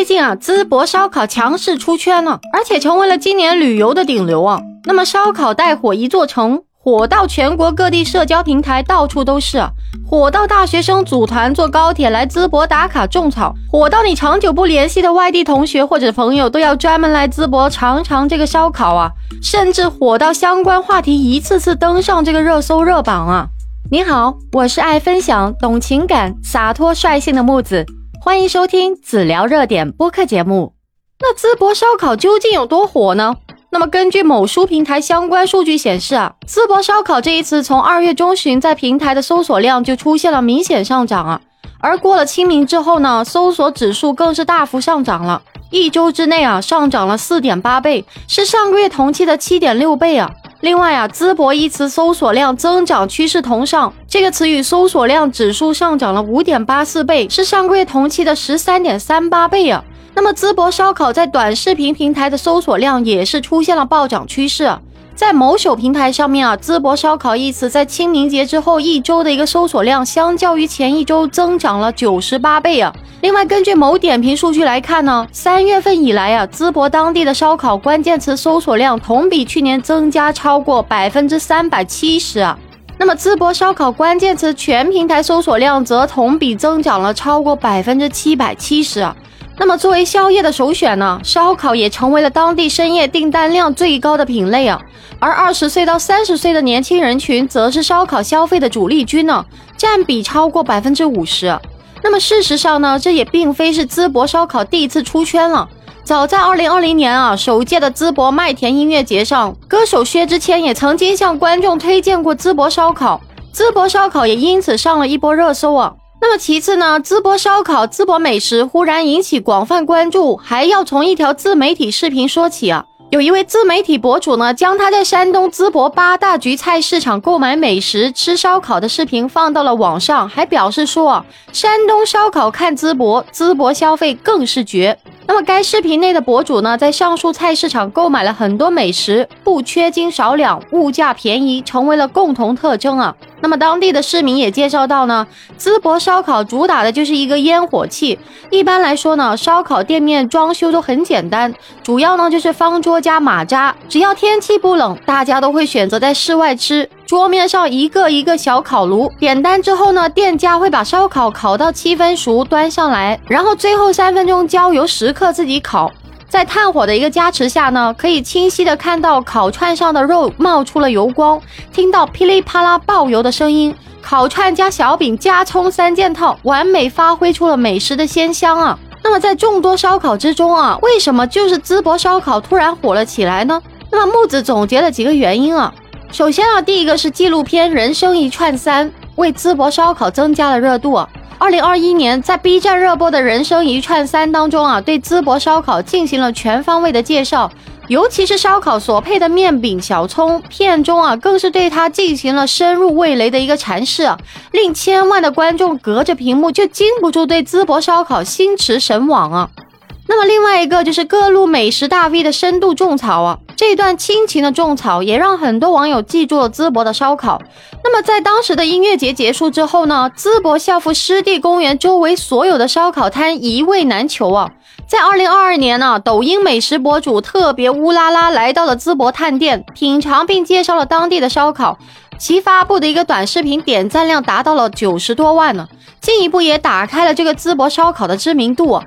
最近啊，淄博烧烤强势出圈了，而且成为了今年旅游的顶流啊。那么烧烤带火一座城，火到全国各地社交平台到处都是啊，火到大学生组团坐高铁来淄博打卡种草，火到你长久不联系的外地同学或者朋友都要专门来淄博尝尝这个烧烤啊，甚至火到相关话题一次次登上这个热搜热榜啊。你好，我是爱分享、懂情感、洒脱率性的木子。欢迎收听子聊热点播客节目。那淄博烧烤究竟有多火呢？那么根据某书平台相关数据显示啊，淄博烧烤这一次从二月中旬在平台的搜索量就出现了明显上涨啊，而过了清明之后呢，搜索指数更是大幅上涨了，一周之内啊上涨了四点八倍，是上个月同期的七点六倍啊。另外啊，淄博一词搜索量增长趋势同上，这个词语搜索量指数上涨了五点八四倍，是上个月同期的十三点三八倍啊。那么淄博烧烤在短视频平台的搜索量也是出现了暴涨趋势。在某手平台上面啊，淄博烧烤一词在清明节之后一周的一个搜索量，相较于前一周增长了九十八倍啊。另外，根据某点评数据来看呢，三月份以来啊，淄博当地的烧烤关键词搜索量同比去年增加超过百分之三百七十啊。那么，淄博烧烤关键词全平台搜索量则同比增长了超过百分之七百七十啊。那么，作为宵夜的首选呢，烧烤也成为了当地深夜订单量最高的品类啊。而二十岁到三十岁的年轻人群，则是烧烤消费的主力军呢，占比超过百分之五十。那么事实上呢，这也并非是淄博烧烤第一次出圈了。早在二零二零年啊，首届的淄博麦田音乐节上，歌手薛之谦也曾经向观众推荐过淄博烧烤，淄博烧烤也因此上了一波热搜啊。那么其次呢，淄博烧烤、淄博美食忽然引起广泛关注，还要从一条自媒体视频说起啊。有一位自媒体博主呢，将他在山东淄博八大局菜市场购买美食、吃烧烤的视频放到了网上，还表示说，山东烧烤看淄博，淄博消费更是绝。那么该视频内的博主呢，在上述菜市场购买了很多美食，不缺斤少两，物价便宜，成为了共同特征啊。那么当地的市民也介绍到呢，淄博烧烤主打的就是一个烟火气。一般来说呢，烧烤店面装修都很简单，主要呢就是方桌加马扎。只要天气不冷，大家都会选择在室外吃。桌面上一个一个小烤炉，点单之后呢，店家会把烧烤烤到七分熟端上来，然后最后三分钟交由食客自己烤。在炭火的一个加持下呢，可以清晰的看到烤串上的肉冒出了油光，听到噼里啪啦爆油的声音。烤串加小饼加葱三件套，完美发挥出了美食的鲜香啊！那么在众多烧烤之中啊，为什么就是淄博烧烤突然火了起来呢？那么木子总结了几个原因啊。首先啊，第一个是纪录片《人生一串三》为淄博烧烤增加了热度。二零二一年，在 B 站热播的人生一串三当中啊，对淄博烧烤进行了全方位的介绍，尤其是烧烤所配的面饼、小葱片中啊，更是对它进行了深入味蕾的一个阐释啊，令千万的观众隔着屏幕就禁不住对淄博烧烤心驰神往啊。那么另外一个就是各路美食大 V 的深度种草啊，这段亲情的种草也让很多网友记住了淄博的烧烤。那么在当时的音乐节结束之后呢，淄博校服湿地公园周围所有的烧烤摊一位难求啊。在二零二二年呢，抖音美食博主特别乌拉拉来到了淄博探店，品尝并介绍了当地的烧烤，其发布的一个短视频点赞量达到了九十多万呢，进一步也打开了这个淄博烧烤的知名度。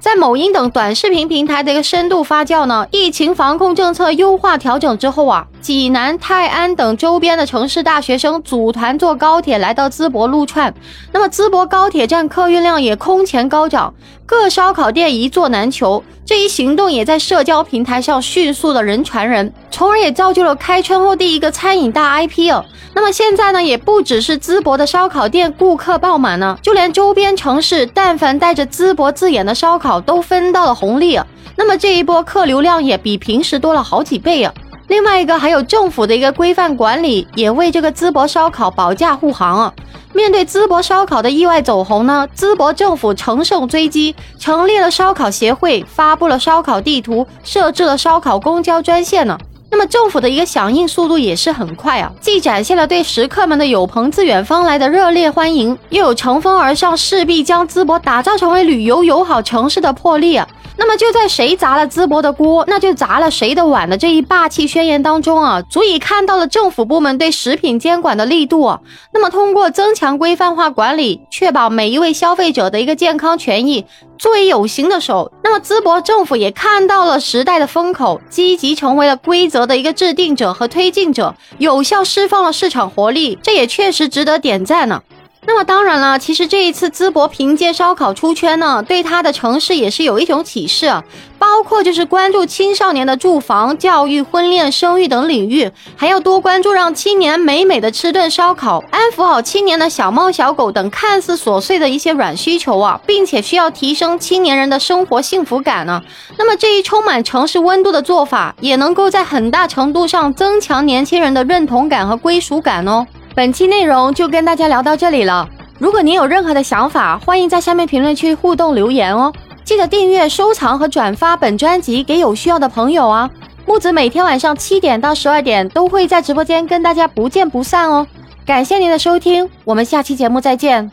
在某音等短视频平台的一个深度发酵呢，疫情防控政策优化调整之后啊，济南、泰安等周边的城市大学生组团坐高铁来到淄博撸串，那么淄博高铁站客运量也空前高涨，各烧烤店一座难求。这一行动也在社交平台上迅速的人传人，从而也造就了开春后第一个餐饮大 IP 哦。那么现在呢，也不只是淄博的烧烤店顾客爆满呢，就连周边城市但凡带着淄博字眼的烧烤都分到了红利啊。那么这一波客流量也比平时多了好几倍啊。另外一个还有政府的一个规范管理，也为这个淄博烧烤保驾护航啊。面对淄博烧烤的意外走红呢，淄博政府乘胜追击，成立了烧烤协会，发布了烧烤地图，设置了烧烤公交专线呢。那么政府的一个响应速度也是很快啊，既展现了对食客们的有朋自远方来的热烈欢迎，又有乘风而上，势必将淄博打造成为旅游友好城市的魄力啊。那么就在谁砸了淄博的锅，那就砸了谁的碗的这一霸气宣言当中啊，足以看到了政府部门对食品监管的力度。那么通过增强规范化管理，确保每一位消费者的一个健康权益，作为有形的手，那么淄博政府也看到了时代的风口，积极成为了规则的一个制定者和推进者，有效释放了市场活力，这也确实值得点赞呢。那么当然了，其实这一次淄博凭借烧烤出圈呢，对他的城市也是有一种启示，包括就是关注青少年的住房、教育、婚恋、生育等领域，还要多关注让青年美美的吃顿烧烤，安抚好青年的小猫小狗等看似琐碎的一些软需求啊，并且需要提升青年人的生活幸福感呢。那么这一充满城市温度的做法，也能够在很大程度上增强年轻人的认同感和归属感哦。本期内容就跟大家聊到这里了。如果您有任何的想法，欢迎在下面评论区互动留言哦。记得订阅、收藏和转发本专辑给有需要的朋友啊。木子每天晚上七点到十二点都会在直播间跟大家不见不散哦。感谢您的收听，我们下期节目再见。